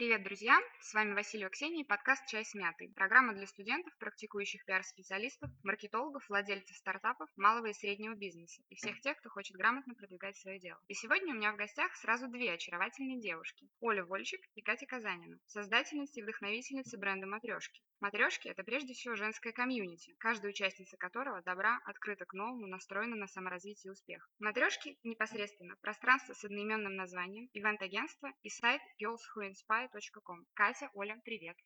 Привет, друзья! С вами Василий Ксения и подкаст «Чай с мятой». Программа для студентов, практикующих пиар-специалистов, маркетологов, владельцев стартапов, малого и среднего бизнеса и всех тех, кто хочет грамотно продвигать свое дело. И сегодня у меня в гостях сразу две очаровательные девушки – Оля Вольчик и Катя Казанина, создательницы и вдохновительницы бренда «Матрешки». Матрешки – это прежде всего женское комьюнити, каждая участница которого добра, открыта к новому, настроена на саморазвитие и успех. Матрешки непосредственно пространство с одноименным названием, ивент-агентство и сайт girlswhoinspire.com. Катя, Оля, привет!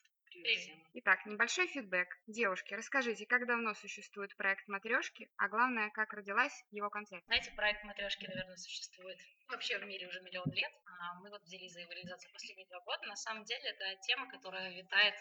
Итак, небольшой фидбэк. Девушки, расскажите, как давно существует проект «Матрешки», а главное, как родилась его концепция? Знаете, проект «Матрешки», наверное, существует вообще в мире уже миллион лет. А мы вот взялись за его реализацию последние два года. На самом деле, это тема, которая витает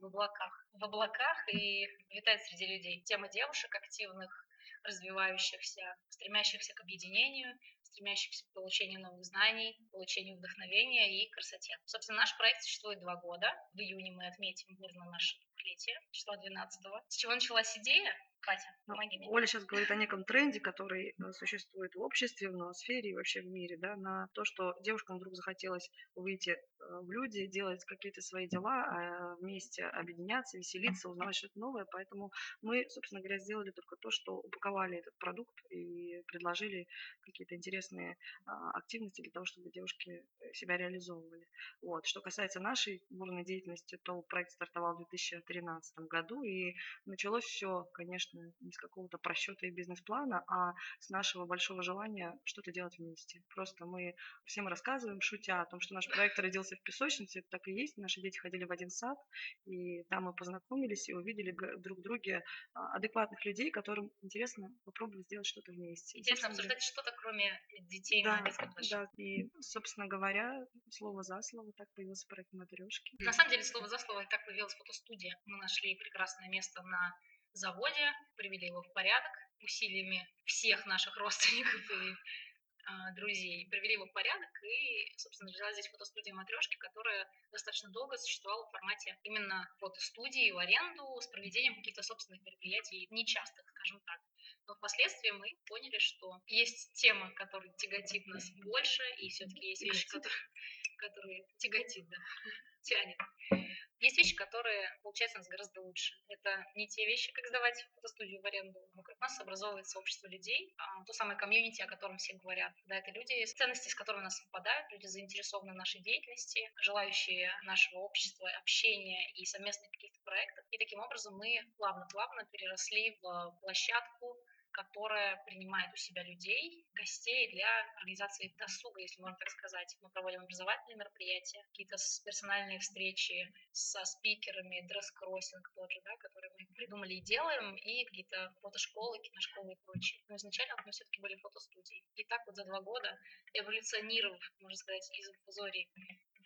в облаках. В облаках и витает среди людей. Тема девушек активных, развивающихся, стремящихся к объединению, стремящихся к получению новых знаний, получению вдохновения и красоте. Собственно, наш проект существует два года. В июне мы отметим бурно наше двухлетие, числа 12 -го. С чего началась идея? Катя, помоги мне. Оля сейчас говорит о неком тренде, который э, существует в обществе, в ноосфере и вообще в мире, да, на то, что девушкам вдруг захотелось выйти э, в люди, делать какие-то свои дела, а вместе объединяться, веселиться, узнавать что-то новое. Поэтому мы, собственно говоря, сделали только то, что упаковали этот продукт и предложили какие-то интересные а, активности для того, чтобы девушки э, себя реализовывали. Вот. Что касается нашей бурной деятельности, то проект стартовал в 2013 году, и началось все, конечно, не с какого-то просчета и бизнес-плана, а с нашего большого желания что-то делать вместе. Просто мы всем рассказываем, шутя о том, что наш проект родился в песочнице, это так и есть. Наши дети ходили в один сад, и там мы познакомились и увидели друг в друге а, адекватных людей, которым интересно попробовать сделать что-то вместе. Интересно обсуждать что-то, кроме детей да, да, и, собственно говоря, слово за слово так появился проект «Матрешки». На самом деле, слово за слово, так появилась фотостудия. Мы нашли прекрасное место на заводе, привели его в порядок усилиями всех наших родственников и а, друзей, привели его в порядок и, собственно, началась здесь фотостудия «Матрешки», которая достаточно долго существовала в формате именно фотостудии в аренду с проведением каких-то собственных мероприятий, нечастых, скажем так. Но впоследствии мы поняли, что есть тема, которая тяготит нас больше, и все-таки есть вещи, которые, которые тяготит, да, тянет. Есть вещи, которые получаются у нас гораздо лучше. Это не те вещи, как сдавать фотостудию в аренду. Вокруг нас образовывается общество людей, а, то самое комьюнити, о котором все говорят. Да, это люди, с ценности, с которыми нас совпадают, люди, заинтересованные в нашей деятельности, желающие нашего общества, общения и совместных каких-то проектов. И таким образом мы плавно-плавно переросли в площадку, которая принимает у себя людей, гостей для организации досуга, если можно так сказать. Мы проводим образовательные мероприятия, какие-то персональные встречи со спикерами, дресс-кроссинг тот же, да, который мы придумали и делаем, и какие-то фотошколы, киношколы и прочее. Но изначально мы все-таки были фотостудией. И так вот за два года, эволюционировав, можно сказать, из инфузории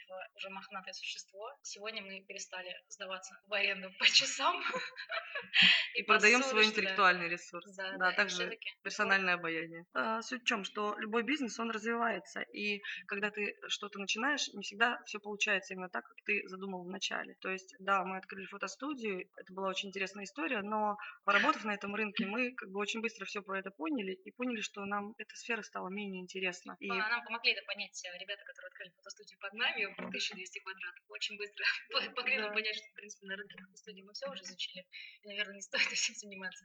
в уже мохнатое существо, сегодня мы перестали сдаваться в аренду по часам. И продаем свой интеллектуальный ресурс. Да, также персональное обаяние. А, Суть в чем, что любой бизнес, он развивается. И когда ты что-то начинаешь, не всегда все получается именно так, как ты задумал в начале. То есть, да, мы открыли фотостудию, это была очень интересная история, но поработав на этом рынке, мы как бы очень быстро все про это поняли и поняли, что нам эта сфера стала менее интересна. И А, Нам помогли это понять ребята, которые открыли фотостудию под нами, 1200 квадратов. Очень быстро по- помогли нам Да. понять, что, в принципе, на рынке фотостудии мы все уже изучили. И, наверное, не стоит этим заниматься.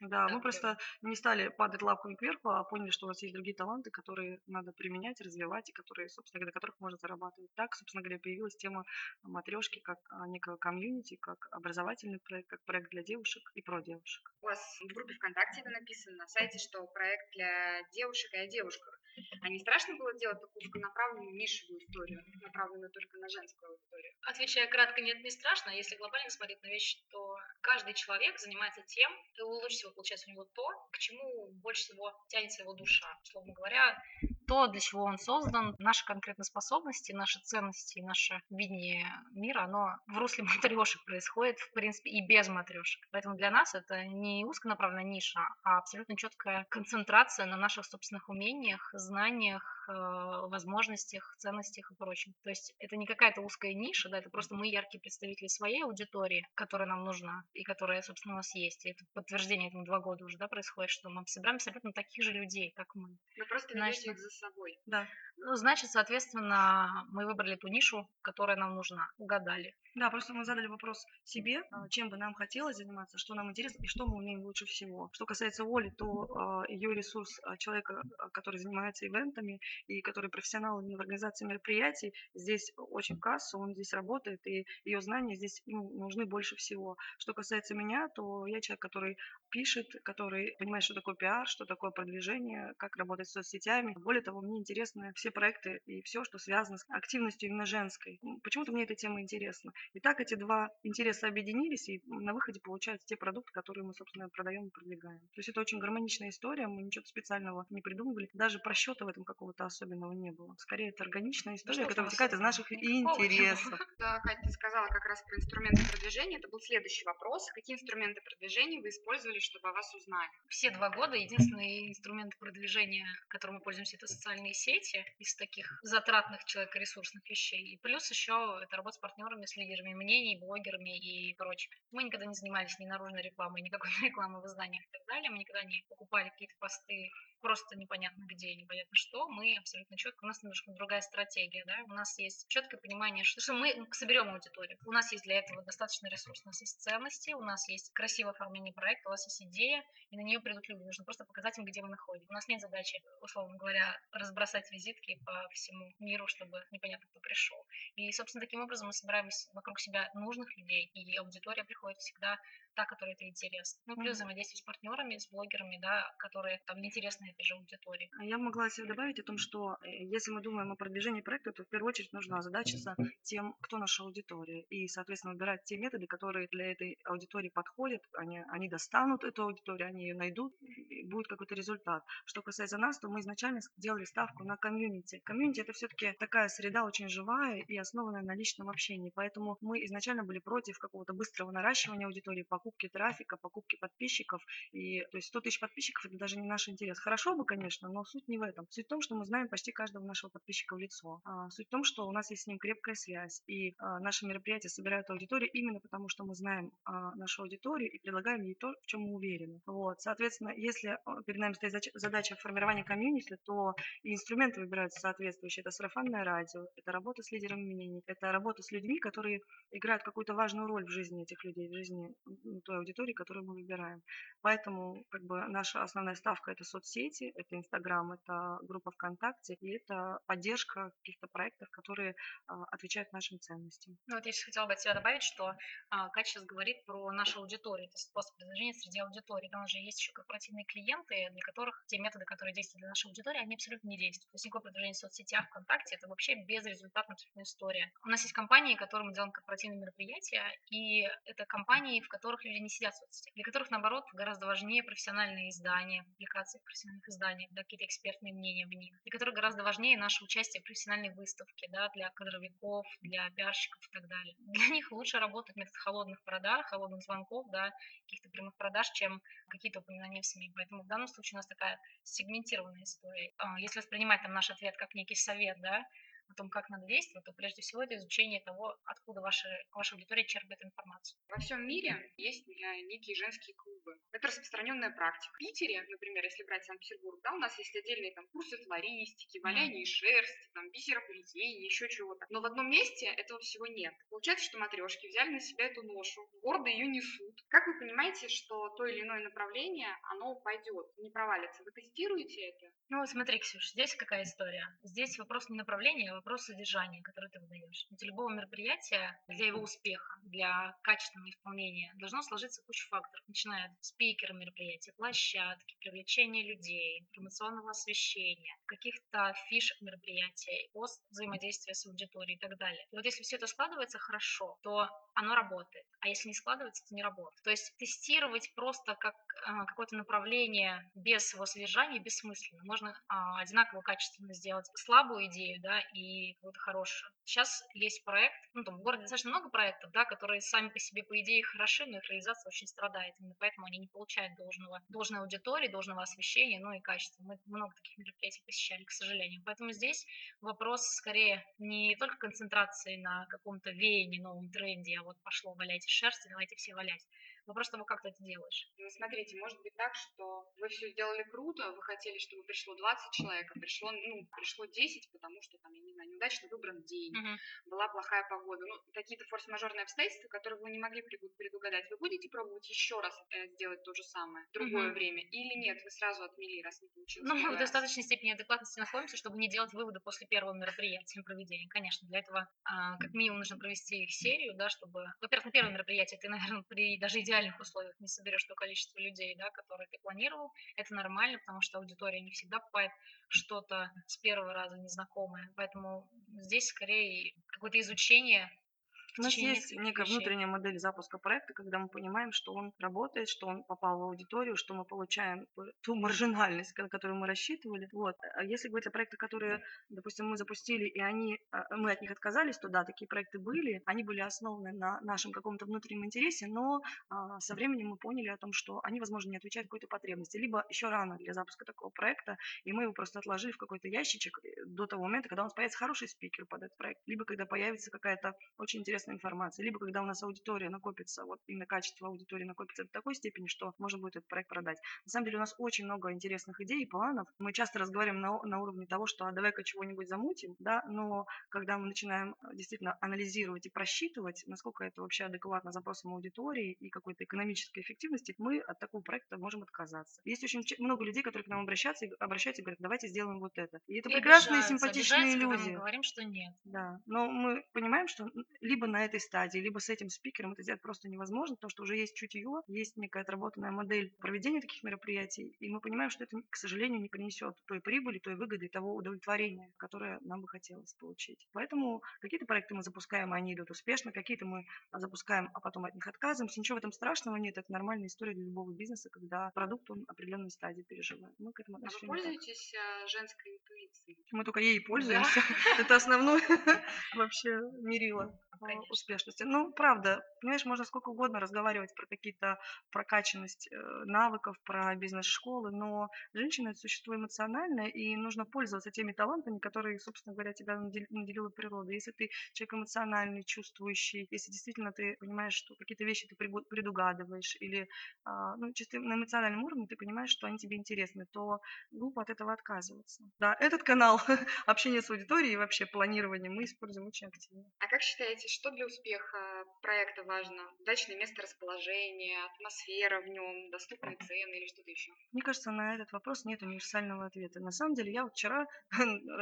Да, Так, мы просто не стали падать лапками кверху, а поняли, что у нас есть другие таланты, которые надо применять, развивать, и которые, собственно говоря, на которых можно зарабатывать. Так, собственно говоря, появилась тема матрешки как а, некого комьюнити, как образовательный проект, как проект для девушек и про девушек. У вас в группе ВКонтакте это написано, на сайте, что проект для девушек и о девушках. А не страшно было делать такую узконаправленную нишевую историю, направленную только на женскую аудиторию? Отвечая кратко, нет, не страшно. Если глобально смотреть на вещи, то каждый человек занимается тем, и лучше всего получается у него то, к чему больше всего тянется его душа. Условно говоря, то, для чего он создан, наши конкретные способности, наши ценности, наше видение мира, оно в русле матрешек происходит, в принципе, и без матрешек. Поэтому для нас это не узконаправленная ниша, а абсолютно четкая концентрация на наших собственных умениях, знаниях, э, возможностях, ценностях и прочем. То есть это не какая-то узкая ниша, да, это просто мы яркие представители своей аудитории, которая нам нужна и которая, собственно, у нас есть. И это подтверждение этому два года уже, да, происходит, что мы собираем абсолютно таких же людей, как мы. Вы просто Значит, их за собой. Да. Ну, значит, соответственно, мы выбрали ту нишу, которая нам нужна. Угадали. Да, просто мы задали вопрос себе, а, чем бы нам хотелось заниматься, что нам интересно и что мы умеем лучше всего. Что касается Оли, то э, ее ресурс э, человека, э, который занимается ивентами и который профессионал в организации мероприятий, здесь очень касса, он здесь работает, и ее знания здесь ну, нужны больше всего. Что касается меня, то я человек, который пишет, который понимает, что такое пиар, что такое продвижение, как работать с соцсетями. Более того, мне интересны все проекты и все, что связано с активностью именно женской. Почему-то мне эта тема интересна. И так эти два интереса объединились, и на выходе получаются те продукты, которые мы, собственно, продаем и продвигаем. То есть это очень гармоничная история, мы ничего специального не придумывали, даже просчета в этом какого-то особенного не было. Скорее, это органичная история, которая вытекает из наших интересов. Да, Катя, ты сказала как раз про инструменты продвижения. Это был следующий вопрос. Какие инструменты продвижения вы использовали, чтобы о вас узнали? Все два года единственный инструмент продвижения, которым мы пользуемся, это социальные сети из таких затратных человекоресурсных вещей. И плюс еще это работа с партнерами, с лидерами мнений, блогерами и прочим. Мы никогда не занимались ни наружной рекламой, никакой рекламы в изданиях и так далее. Мы никогда не покупали какие-то посты просто непонятно где, непонятно что, мы абсолютно четко, у нас немножко другая стратегия, да, у нас есть четкое понимание, что, что мы соберем аудиторию, у нас есть для этого достаточно ресурс, у нас есть ценности, у нас есть красивое оформление проекта, у вас есть идея, и на нее придут люди, нужно просто показать им, где вы находитесь. У нас нет задачи, условно говоря, разбросать визитки по всему миру, чтобы непонятно кто пришел. И, собственно, таким образом мы собираем вокруг себя нужных людей, и аудитория приходит всегда та, которой это интересно. Ну, плюс взаимодействие с партнерами, с блогерами, да, которые там интересны этой же аудитории. А я могла себе добавить о том, что э, если мы думаем о продвижении проекта, то в первую очередь нужно озадачиться тем, кто наша аудитория, и, соответственно, выбирать те методы, которые для этой аудитории подходят, они, они достанут эту аудиторию, они ее найдут, и будет какой-то результат. Что касается нас, то мы изначально делали ставку на комьюнити. Комьюнити это все-таки такая среда очень живая и основанная на личном общении, поэтому мы изначально были против какого-то быстрого наращивания аудитории по покупки трафика, покупки подписчиков. И, то есть 100 тысяч подписчиков – это даже не наш интерес. Хорошо бы, конечно, но суть не в этом. Суть в том, что мы знаем почти каждого нашего подписчика в лицо. А, суть в том, что у нас есть с ним крепкая связь. И а, наши мероприятия собирают аудиторию именно потому, что мы знаем а, нашу аудиторию и предлагаем ей то, в чем мы уверены. Вот. Соответственно, если перед нами стоит задача формирования комьюнити, то и инструменты выбираются соответствующие. Это сарафанное радио, это работа с лидерами мнений, это работа с людьми, которые играют какую-то важную роль в жизни этих людей, в жизни той аудитории, которую мы выбираем. Поэтому как бы наша основная ставка это соцсети, это Инстаграм, это группа ВКонтакте и это поддержка каких-то проектов, которые а, отвечают нашим ценностям. Ну вот я сейчас хотела бы от себя добавить, что а, Катя сейчас говорит про нашу аудиторию, то есть способ продвижения среди аудитории. Там уже есть еще корпоративные клиенты, для которых те методы, которые действуют для нашей аудитории, они абсолютно не действуют. То есть никакое продвижение в соцсетях, ВКонтакте, это вообще безрезультатная история. У нас есть компании, которым мы делаем корпоративные мероприятия, и это компании, в которых люди не сидят в соцсетях, для которых, наоборот, гораздо важнее профессиональные издания, публикации в профессиональных изданиях, да, какие-то экспертные мнения в них, для которых гораздо важнее наше участие в профессиональной выставке, да, для кадровиков, для пиарщиков и так далее. Для них лучше работать метод холодных продаж, холодных звонков, да, каких-то прямых продаж, чем какие-то упоминания в СМИ. Поэтому в данном случае у нас такая сегментированная история. А, если воспринимать там наш ответ как некий совет, да, о том, как надо действовать, то прежде всего это изучение того, откуда ваша, ваша аудитория черпает информацию. Во всем мире есть некие женские клубы. Это распространенная практика. В Питере, например, если брать Санкт-Петербург, да, у нас есть отдельные там курсы флористики, валяние шерсти, там, бисероплетения, еще чего-то. Но в одном месте этого всего нет. Получается, что матрешки взяли на себя эту ношу, гордо ее несут. Как вы понимаете, что то или иное направление, оно пойдет, не провалится? Вы тестируете это? Ну, смотри, Ксюш, здесь какая история? Здесь вопрос не направления, а вопрос содержания, которое ты выдаешь. Для любого мероприятия, для его успеха, для качественного исполнения должно сложиться куча факторов, начиная от спикера мероприятия, площадки, привлечения людей, информационного освещения, каких-то фишек мероприятия, пост взаимодействия с аудиторией и так далее. И вот если все это складывается хорошо, то оно работает. А если не складывается, то не работает. То есть тестировать просто как какое-то направление без его содержания бессмысленно. Можно а, одинаково качественно сделать слабую идею, да, и какой-то хороший. Сейчас есть проект, ну, там в городе достаточно много проектов, да, которые сами по себе, по идее, хороши, но их реализация очень страдает. Именно поэтому они не получают должного, должной аудитории, должного освещения, ну и качества. Мы много таких мероприятий посещали, к сожалению. Поэтому здесь вопрос скорее не только концентрации на каком-то веянии, новом тренде, а вот пошло валяйте шерсть, давайте все валять. Вопрос того, как ты это делаешь. Ну, смотрите, может быть так, что вы все сделали круто, вы хотели, чтобы пришло 20 человек, а пришло, ну, пришло 10, потому что там, я не знаю, неудачно выбран день, Мгм. была плохая погода. Ну, какие-то форс-мажорные обстоятельства, которые вы не могли преду- предугадать. Вы будете пробовать еще раз сделать то же самое другое Мгм. время? Или нет, вы сразу отмели, раз не получилось Ну, мы в достаточной степени адекватности находимся, чтобы не делать выводы после первого мероприятия проведения. Конечно, для этого а, как минимум нужно провести их серию, да, чтобы... Во-первых, на первое мероприятие ты, наверное, при даже идеальных условиях не соберешь то количество людей, да, которые ты планировал. Это нормально, потому что аудитория не всегда покупает что-то с первого раза незнакомое. Поэтому здесь скорее какое-то изучение У нас есть некая внутренняя модель запуска проекта, когда мы понимаем, что он работает, что он попал в аудиторию, что мы получаем ту маржинальность, на которую мы рассчитывали. Вот. А если говорить о проектах, которые, допустим, мы запустили, и они, а, мы от них отказались, то да, такие проекты были, они были основаны на нашем каком-то внутреннем интересе, но а, со временем мы поняли о том, что они, возможно, не отвечают какой-то потребности, либо еще рано для запуска такого проекта, и мы его просто отложили в какой-то ящичек э, до того момента, когда у нас появится хороший спикер под этот проект, либо когда появится какая-то очень интересная информация, либо когда у нас аудитория накопится, вот именно качество аудитории накопится до такой степени, что можно будет этот проект продать. На самом деле у нас очень много интересных идей и планов. Мы часто разговариваем на, на уровне того, что а давай-ка чего-нибудь замутим, да, но когда мы начинаем э, действительно анализировать и просчитывать, насколько это вообще адекватно запросам аудитории и какой-то экономической эффективности, мы от такого проекта можем отказаться. Есть очень много людей, которые к нам обращаются и, обращаются и говорят, давайте сделаем вот это. И это И прекрасные, обижаются, симпатичные обижаются, люди. мы говорим, что нет. Да, но мы понимаем, что либо на этой стадии, либо с этим спикером это сделать просто невозможно, потому что уже есть чутье, есть некая отработанная модель проведения таких мероприятий, и мы понимаем, что это, к сожалению, не принесет той прибыли, той выгоды, того удовлетворения, которое нам бы хотелось получить. Поэтому какие-то проекты мы запускаем, они идут успешно, какие-то мы запускаем, а потом от них отказываемся. Ничего в этом страшного нет, это нормальная история для любого бизнеса, когда продукт он определенной стадии переживает. Мы к этому А вы отношения так. пользуетесь э, женской интуицией? Мы только ей пользуемся. Это основное вообще мерило Конечно. Успешности. Ну, правда, понимаешь, можно сколько угодно разговаривать про какие-то прокачанность э, навыков, про бизнес-школы, но женщина это существо эмоциональное, и нужно пользоваться теми талантами, которые, собственно говоря, тебя надел- наделила природа. Если ты человек эмоциональный, чувствующий, если действительно ты понимаешь, что какие-то вещи ты предугадываешь, или а, ну, чисто на эмоциональном уровне ты понимаешь, что они тебе интересны, то глупо от этого отказываться. Да, этот канал общения с аудиторией и вообще планирование мы используем очень активно. А как считаете, что для успеха проекта важно? Удачное место расположения, атмосфера в нем, доступные цены или что-то еще? Мне кажется, на этот вопрос нет универсального ответа. На самом деле, я вчера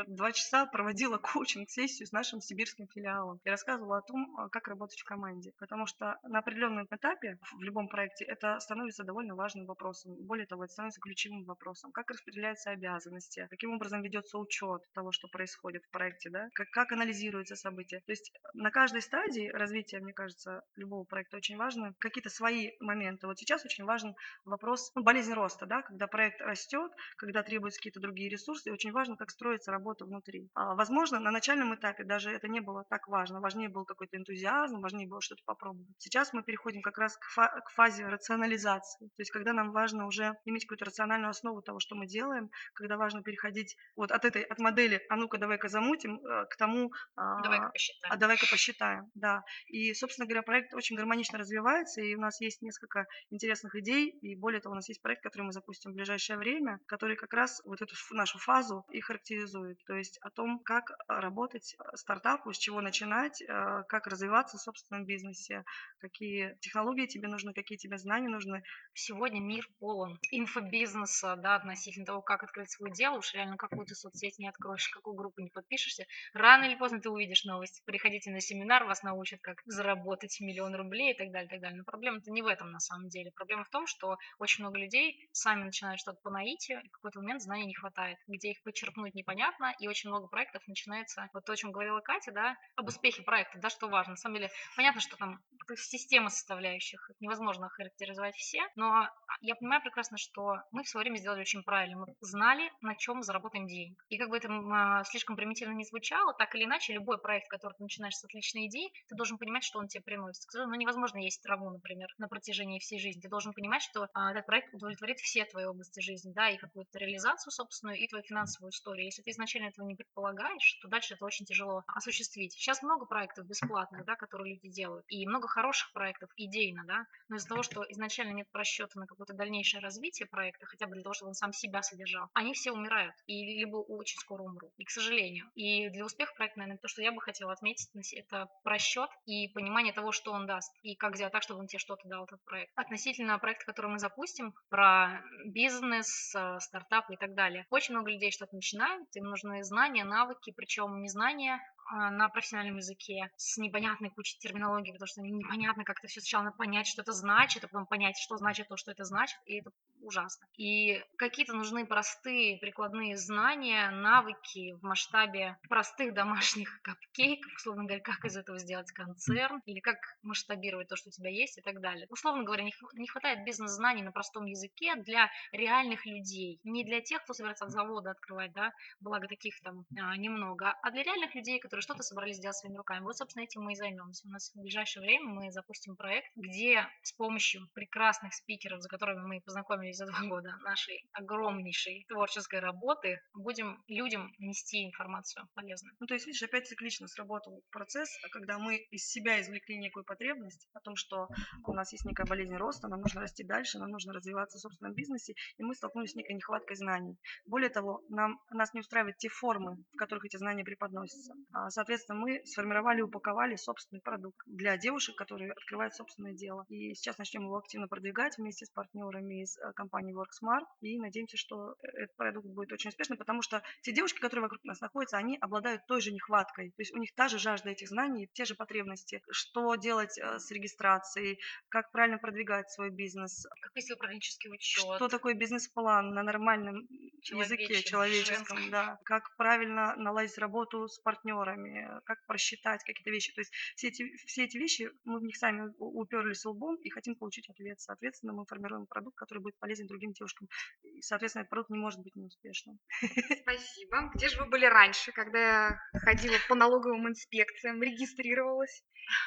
два часа проводила коучинг-сессию с нашим сибирским филиалом и рассказывала о том, а, как работать в команде. Потому что на определенном этапе в любом проекте это становится довольно важным вопросом. Более того, это становится ключевым вопросом. Как распределяются обязанности, каким образом ведется учет того, что происходит в проекте, да? как, как анализируются события. То есть на каждой стадии развития, мне кажется, любого проекта очень важно какие-то свои моменты. Вот сейчас очень важен вопрос ну, болезнь роста, да, когда проект растет, когда требуются какие-то другие ресурсы, и очень важно, как строится работа внутри. А, возможно, на начальном этапе даже это не было так важно, важнее был какой-то энтузиазм, важнее было что-то попробовать. Сейчас мы переходим как раз к, фа- к фазе рационализации, то есть когда нам важно уже иметь какую-то рациональную основу того, что мы делаем, когда важно переходить вот от этой, от модели «а ну-ка, давай-ка замутим» э, к тому, а, Давай-ка а посчитаем. давай-ка посчитаем, да. И, собственно говоря, проект очень гармонично развивается, и у нас есть несколько интересных идей, и более того, у нас есть проект, который мы запустим в ближайшее время, который как раз вот эту нашу фазу и характеризует, то есть о том, как а, работать а, стартапу, с чего начинать, а, как развиваться в собственном бизнесе, какие технологии тебе нужны, какие тебе знания нужны. Сегодня мир полон инфобизнеса, да, относительно того, как открыть свое дело. Уж реально какую-то соцсеть не откроешь, какую группу не подпишешься. Рано или поздно ты увидишь новость. Приходите на семинар, вас научат, как заработать миллион рублей и так далее, и так далее. Но проблема-то не в этом на самом деле. Проблема в том, что очень много людей сами начинают что-то по наитию, и в какой-то момент знаний не хватает, где их почерпнуть непонятно, и очень много проектов начинается, вот то, о чем говорила Катя, да, об успехе проекта, да, что важно. На самом деле, понятно, что там система составляющих, невозможно охарактеризовать все, но я понимаю прекрасно, что мы в свое время сделали очень правильно. Мы знали, на чем заработаем денег. И как бы это а, слишком примитивно не звучало, так или иначе, любой проект, который ты начинаешь с отличной идеи, ты должен понимать, что он тебе приносит. Ну, невозможно есть траву, например, на протяжении всей жизни. Ты должен понимать, что а, этот проект удовлетворит все твои области жизни, да, и какую-то реализацию собственную, и твою финансовую историю. Если ты изначально этого не предполагаешь, то дальше это очень тяжело осуществить. Сейчас много проектов бесплатных, да, которые люди делают, и много хороших проектов идейно, да, но из-за того, что изначально нет просчета на какое-то дальнейшее развитие проекта, хотя бы для того, чтобы он сам себя содержал, они все умирают, и либо очень скоро умрут, и к сожалению. И для успеха проекта, наверное, то, что я бы хотела отметить, это просчет и понимание того, что он даст, и как сделать так, чтобы он тебе что-то дал, этот проект. Относительно проекта, который мы запустим, про бизнес, э, стартап и так далее. Очень много людей что-то начинают, им нужны знания, навыки, причем не знания на профессиональном языке с непонятной кучей терминологии, потому что непонятно как-то все сначала надо понять, что это значит, а потом понять, что значит то, что это значит, и это ужасно. И какие-то нужны простые прикладные знания, навыки в масштабе простых домашних капкейков, условно говоря, как из этого сделать концерн, или как масштабировать то, что у тебя есть и так далее. Условно говоря, не хватает бизнес-знаний на простом языке для реальных людей, не для тех, кто собирается от завода открывать, да, благо таких там а, немного, а для реальных людей, которые которые что-то собрались сделать своими руками. Вот, собственно, этим мы и займемся. У нас в ближайшее время мы запустим проект, где с помощью прекрасных спикеров, за которыми мы познакомились за два года, нашей огромнейшей творческой работы, будем людям нести информацию полезную. Ну, то есть, видишь, опять циклично сработал процесс, когда мы из себя извлекли некую потребность о том, что у нас есть некая болезнь роста, нам нужно расти дальше, нам нужно развиваться в собственном бизнесе, и мы столкнулись с некой нехваткой знаний. Более того, нам, нас не устраивают те формы, в которых эти знания преподносятся. А Соответственно, мы сформировали упаковали собственный продукт для девушек, которые открывают собственное дело. И сейчас начнем его активно продвигать вместе с партнерами из э, компании WorkSmart. И надеемся, что этот продукт будет очень успешным, потому что те девушки, которые вокруг нас находятся, они обладают той же нехваткой. То есть у них та же жажда этих знаний, те же потребности. Что делать э, с регистрацией, как правильно продвигать свой бизнес. Как вести управленческий учет. Что такое бизнес-план на нормальном языке человеческом, да. Как правильно наладить работу с партнерами цифрами, как просчитать какие-то вещи. То есть все эти, все эти вещи, мы в них сами уперлись лбом и хотим получить ответ. Соответственно, мы формируем продукт, который будет полезен другим девушкам. И, соответственно, этот продукт не может быть неуспешным. Спасибо. Где же вы были раньше, когда я ходила по налоговым инспекциям, регистрировалась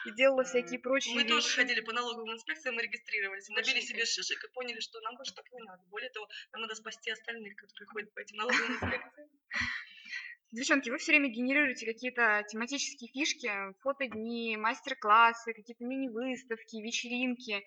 и делала всякие прочие Мы вещи? тоже ходили по налоговым инспекциям и регистрировались. Набили себе шишек и поняли, что нам больше так не надо. Более того, нам надо спасти остальных, которые ходят по этим налоговым инспекциям. Девчонки, вы все время генерируете какие-то тематические фишки, фотодни, мастер-классы, какие-то мини-выставки, вечеринки.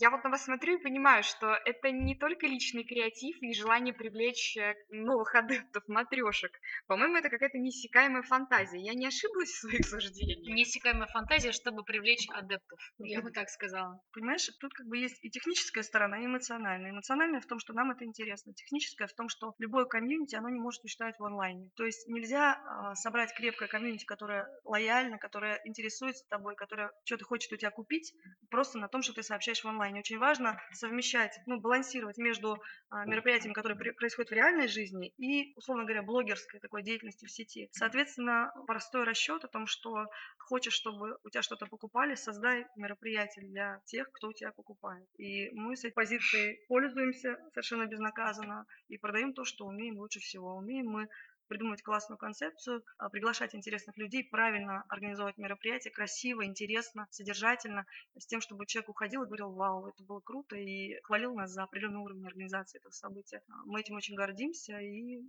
Я вот на вас смотрю и понимаю, что это не только личный креатив и желание привлечь э, новых адептов, матрешек. По-моему, это какая-то неиссякаемая фантазия. Я не ошиблась в своих суждениях? Неиссякаемая фантазия, чтобы привлечь адептов, я бы так сказала. Понимаешь, тут как бы есть и техническая сторона, и эмоциональная. Эмоциональная в том, что нам это интересно. Техническая в том, что любое комьюнити, оно не может существовать в онлайне. То есть нельзя а, собрать крепкое комьюнити, которое лояльно, которое интересуется тобой, которое что-то хочет у тебя купить, просто на том, что ты сообщаешь в онлайне. Очень важно совмещать, ну, балансировать между а, мероприятиями, которые происходят в реальной жизни, и, условно говоря, блогерской такой деятельности в сети. Соответственно, простой расчет о том, что хочешь, чтобы у тебя что-то покупали, создай мероприятие для тех, кто у тебя покупает. И мы с этой позиции пользуемся совершенно безнаказанно и продаем то, что умеем лучше всего. Умеем мы придумать классную концепцию, а, приглашать интересных людей, правильно организовать мероприятие, красиво, интересно, содержательно, с тем, чтобы человек уходил и говорил, вау, это было круто, и хвалил нас за определенный уровень организации этого события. Мы этим очень гордимся и,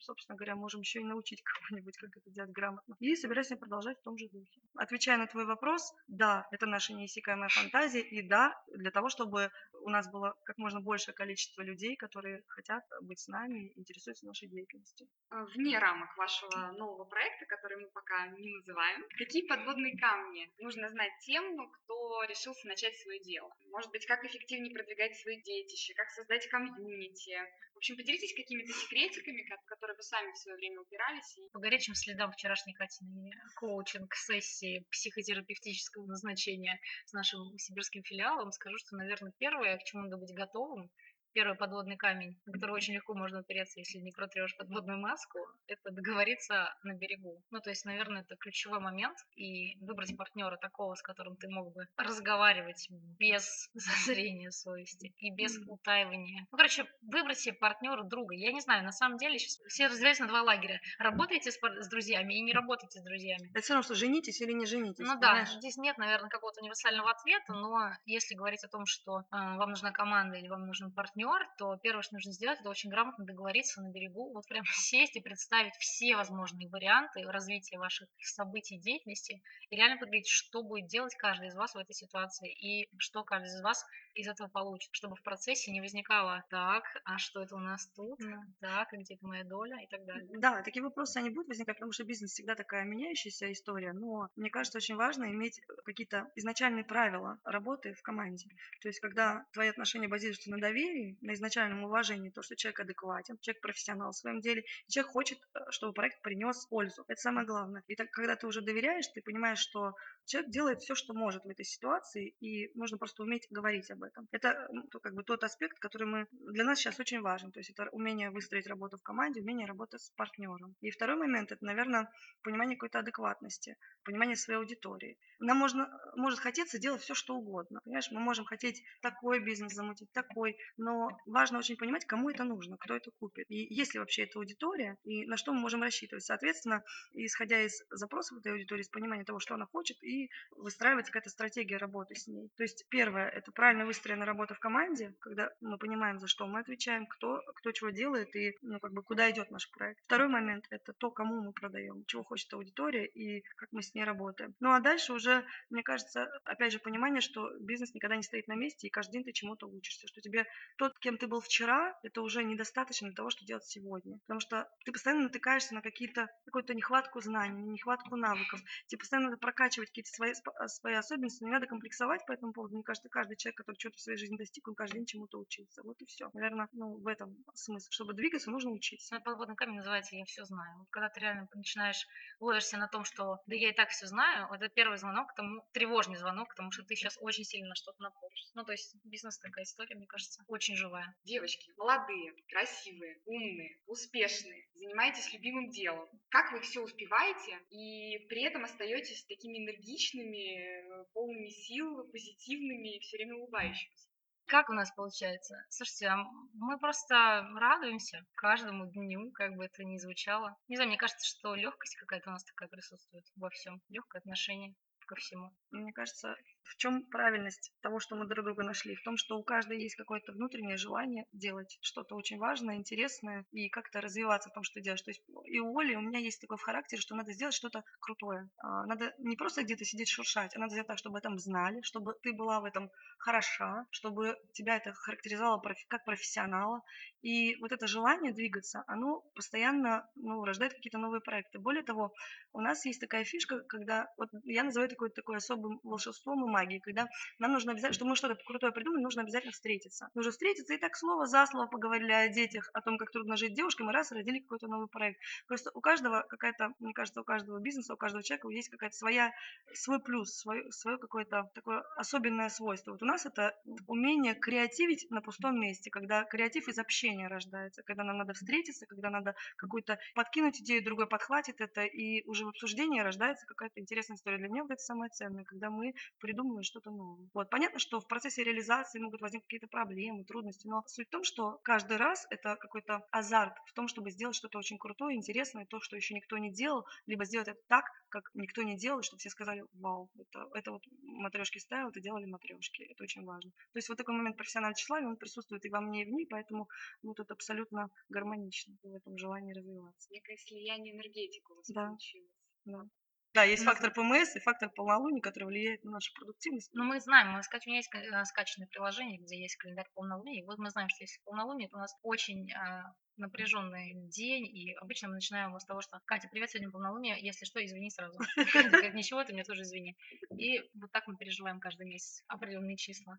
собственно говоря, можем еще и научить кого-нибудь, как это делать грамотно. И собираемся продолжать в том же духе. Отвечая на твой вопрос, да, это наша неиссякаемая фантазия, и да, для того, чтобы у нас было как можно большее количество людей, которые хотят быть с нами, интересуются нашей деятельностью. А, Вне рамок вашего нового проекта, который мы пока не называем, какие подводные камни нужно знать тем, кто решился начать свое дело? Может быть, как эффективнее продвигать свои детище, как создать комьюнити? В общем, поделитесь какими-то секретиками, которые вы сами в свое время упирались. По горячим следам вчерашней Катиной коучинг-сессии психотерапевтического назначения с нашим сибирским филиалом скажу, что, наверное, первое, к чему надо быть готовым, первый подводный камень, на который очень легко можно опереться, если не протрешь подводную маску, это договориться на берегу. Ну, то есть, наверное, это ключевой момент, и выбрать партнера такого, с которым ты мог бы разговаривать без зазрения совести и без утаивания. Ну, короче, выбрать себе партнера друга. Я не знаю, на самом деле сейчас все разделяются на два лагеря. Работайте с, с друзьями и не работайте с друзьями. Это все равно, что женитесь или не женитесь. Ну да, понимаешь? здесь нет, наверное, какого-то универсального ответа, но если говорить о том, что э, вам нужна команда или вам нужен партнер, то первое, что нужно сделать, это очень грамотно договориться на берегу, вот прям сесть и представить все возможные варианты развития ваших событий, деятельности, и реально поговорить, что будет делать каждый из вас в этой ситуации, и что каждый из вас из этого получит, чтобы в процессе не возникало так, а что это у нас тут, Да. так, а где это моя доля и так далее. Да, такие вопросы, они будут возникать, потому что бизнес всегда такая меняющаяся история, но мне кажется, очень важно иметь какие-то изначальные правила работы в команде. То есть, когда твои отношения базируются на доверии, на изначальном уважении, то, что человек адекватен, человек профессионал в своем деле, человек хочет, э, чтобы проект принес пользу. Это самое главное. И так, когда ты уже доверяешь, ты понимаешь, что человек делает все, что может в этой ситуации, и нужно просто уметь говорить об этом. Это как бы тот аспект, который мы для нас сейчас очень важен. То есть это умение выстроить работу в команде, умение работать с партнером. И второй момент это, наверное, понимание какой-то адекватности, понимание своей аудитории. Нам можно, может хотеться делать все, что угодно. Понимаешь, мы можем хотеть такой бизнес замутить, такой, но важно очень понимать, кому это нужно, кто это купит. И есть ли вообще эта аудитория, и на что мы можем рассчитывать. Соответственно, исходя из запросов этой аудитории, из понимания того, что она хочет, и выстраивается какая-то стратегия работы с ней. То есть первое, это правильно выстроенная работа в команде, когда мы понимаем, за что мы отвечаем, кто, кто чего делает и ну, как бы куда идет наш проект. Второй момент, это то, кому мы продаем, чего хочет аудитория и как мы с ней работаем. Ну а дальше уже, мне кажется, опять же, понимание, что бизнес никогда не стоит на месте, и каждый день ты чему-то учишься, что тебе тот, кем ты был вчера, это уже недостаточно для того, что делать сегодня. Потому что ты постоянно натыкаешься на какие-то, какую-то нехватку знаний, нехватку навыков. Тебе постоянно надо прокачивать какие-то свои, а, свои особенности, не надо комплексовать по этому поводу. Мне кажется, каждый человек, который что-то в своей жизни достиг, он каждый день чему-то учится. Вот и все. Наверное, ну, в этом смысл. Чтобы двигаться, нужно учиться. Мой подводный камень называется «Я все знаю». Вот когда ты реально начинаешь ловишься на том, что «да я и так все знаю», вот это первый звонок к тому, тревожный звонок, потому что ты сейчас очень сильно на что-то напоришься. Ну, то есть бизнес такая история, мне кажется, очень живая. Девочки, молодые, красивые, умные, успешные, занимаетесь любимым делом. Как вы все успеваете и при этом остаетесь такими энергичными, э, полными сил, позитивными и все время улыбающимися? Как у нас получается? Слушайте, мы просто радуемся каждому дню, как бы это ни звучало. Не знаю, мне кажется, что легкость какая-то у нас такая присутствует во всем. Легкое отношение ко всему. Мне кажется, в чем правильность того, что мы друг друга нашли? В том, что у каждой есть какое-то внутреннее желание делать что-то очень важное, интересное и как-то развиваться в том, что делаешь. То есть и у Оли у меня есть такой в характере, что надо сделать что-то крутое. А, Надо не просто где-то сидеть шуршать, а надо сделать так, чтобы об этом знали, чтобы ты была в этом хороша, чтобы тебя это характеризовало как профессионала. И вот это желание двигаться, оно постоянно ну, рождает какие-то новые проекты. Более того, у нас есть такая фишка, когда, вот я называю такое, такое особым волшебством и магией, когда нам нужно обязательно, чтобы мы что-то крутое придумали, нужно обязательно встретиться. Нужно встретиться и так слово за слово поговорили о детях, о том, как трудно жить девушкам, и раз родили какой-то новый проект. Просто у каждого какая-то, мне кажется, у каждого бизнеса, у каждого человека есть какая-то своя, свой плюс, свое, свое какое-то такое особенное свойство. Вот у нас это умение креативить на пустом месте, когда креатив из общения рождается, когда нам надо встретиться, когда надо какую-то подкинуть идею, другой подхватит это, и уже в обсуждении рождается какая-то интересная история. Для меня это самое ценное, когда мы придумываем что-то новое. Вот. Понятно, что в процессе реализации могут возникнуть какие-то проблемы, трудности, но суть в том, что каждый раз это какой-то азарт в том, чтобы сделать что-то очень крутое, интересное, то, что еще никто не делал, либо сделать это так, как никто не делал, чтобы все сказали, вау, это, это вот матрешки ставил, это делали матрешки, это очень важно. То есть вот такой момент профессионального тщеславия, он присутствует и во мне, и в ней, поэтому мы тут абсолютно гармонично в этом желании развиваться. Некое слияние энергетик у вас Да. получилось. Да. Да, есть фактор ПМС и фактор полнолуния, который влияет на нашу продуктивность. Ну, мы знаем, мы скач... у меня есть э, скачанное приложение, где есть календарь полнолуния. И вот мы знаем, что если полнолуние, то у нас очень а, напряженный день, и обычно мы начинаем с того, что «Катя, привет, сегодня полнолуние, если что, извини сразу». Ничего, ты мне тоже извини. И вот так мы переживаем каждый месяц определенные числа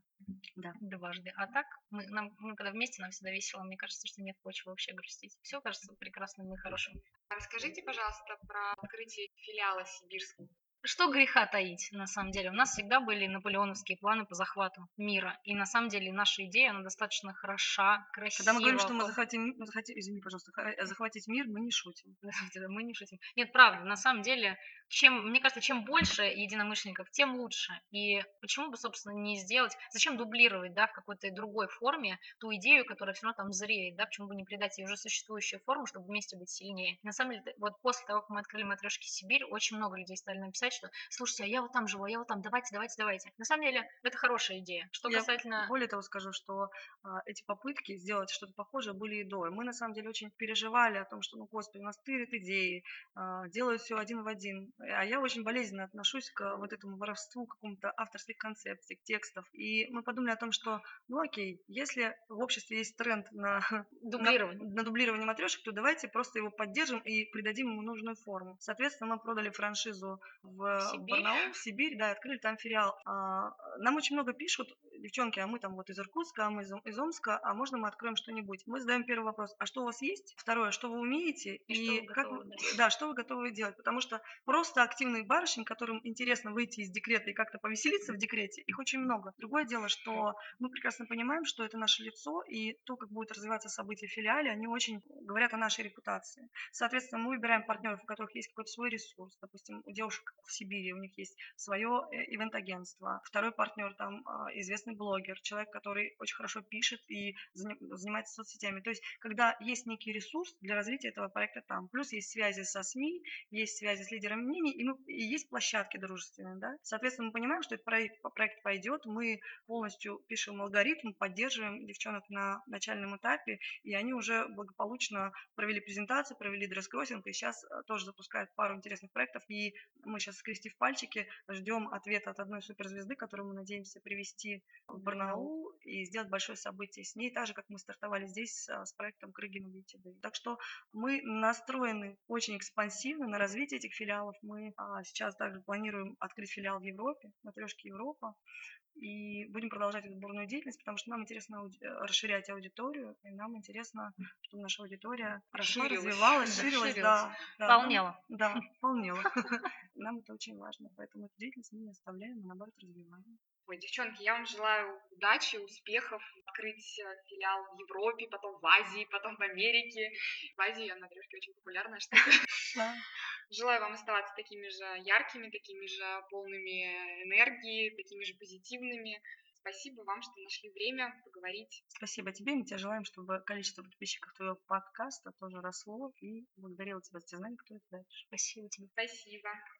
Да. дважды. А так, мы, нам, мы когда вместе, нам всегда весело. Мне кажется, что нет почвы вообще грустить. Все кажется прекрасным и хорошим. Расскажите, пожалуйста, про открытие филиала сибирского. Что греха таить, на самом деле? У нас всегда были наполеоновские планы по захвату мира. И на самом деле наша идея, она достаточно хороша, красива. Когда мы говорим, что мы захватим, мы захватим, извини, пожалуйста, э, захватить мир, мы не шутим. Мы не шутим. Нет, правда, на самом деле, чем, мне кажется, чем больше единомышленников, тем лучше. И почему бы, собственно, не сделать, зачем дублировать, да, в какой-то другой форме ту идею, которая все равно там зреет, да, почему бы не придать ей уже существующую форму, чтобы вместе быть сильнее. На самом деле, вот после того, как мы открыли матрешки Сибирь, очень много людей стали нам что, слушайте, а я вот там живу, а я вот там, давайте, давайте, давайте. На самом деле, это хорошая идея. Что Я касательно... Более того скажу, что а, эти попытки сделать что-то похожее были и до. И мы на самом деле очень переживали о том, что, ну, господи, у нас тырят идеи, а, делают все один в один. А я очень болезненно отношусь к вот этому воровству какому-то авторских концепций, текстов. И мы подумали о том, что, ну, окей, если в обществе есть тренд на Дублирование. на, на дублирование матрешек, то давайте просто его поддержим и придадим ему нужную форму. Соответственно, мы продали франшизу в Сибирь. Барнаул, в Сибирь, да, открыли там филиал. А, Нам очень много пишут, девчонки, а мы там вот из Иркутска, а мы из, из Омска, а можно мы откроем что-нибудь? Мы задаем первый вопрос, а что у вас есть? Второе, что вы умеете? И что вы как готовы вы- дать? да, что вы готовы делать? Потому что просто активные барышни, которым интересно выйти из декрета и как-то повеселиться в декрете, их очень много. Другое дело, что мы прекрасно понимаем, что это наше лицо, и то, как будет развиваться события в филиале, они очень говорят о нашей репутации. Соответственно, мы выбираем партнеров, у которых есть какой-то свой ресурс. Допустим, у девушек в Сибири у них есть свое э, ивент-агентство. Второй партнер там а, известный блогер, человек, который очень хорошо пишет и зани- занимается соцсетями. То есть, когда есть некий ресурс для развития этого проекта там, плюс есть связи со СМИ, есть связи с лидерами мнений, и, мы- и есть площадки дружественные, да. Соответственно, мы понимаем, что этот проект, проект пойдет, мы полностью пишем алгоритм, поддерживаем девчонок на начальном этапе, и они уже благополучно провели презентацию, провели дресс-кроссинг, и сейчас тоже запускают пару интересных проектов, и мы сейчас, скрестив пальчики, ждем ответа от одной суперзвезды, которую мы надеемся привести в Барнаул и сделать большое событие с ней, так же, как мы стартовали здесь а, с проектом Крыгина Beauty Day. Так что мы настроены очень экспансивно на развитие этих филиалов. Мы а, сейчас также планируем открыть филиал в Европе, на трешке Европа, и будем продолжать эту бурную деятельность, потому что нам интересно ауди- э, расширять аудиторию, и нам интересно, чтобы наша аудитория Расширилась. развивалась, Да, ширилась, ширилась. да, да, нам- Полнела. да, полнела. Нам это очень важно, поэтому эту деятельность мы не оставляем, а наоборот развиваем. Ой, девчонки, я вам желаю удачи, успехов, открыть э, филиал в Европе, потом в Азии, потом в Америке. В Азии я на трешке очень популярная штука. Желаю вам оставаться такими же яркими, такими же полными энергии, такими же позитивными. Спасибо вам, что нашли время поговорить. Спасибо тебе, мы тебе желаем, чтобы количество подписчиков твоего подкаста тоже росло, и благодарила тебя за те знания, которые ты даешь. Спасибо тебе. Спасибо.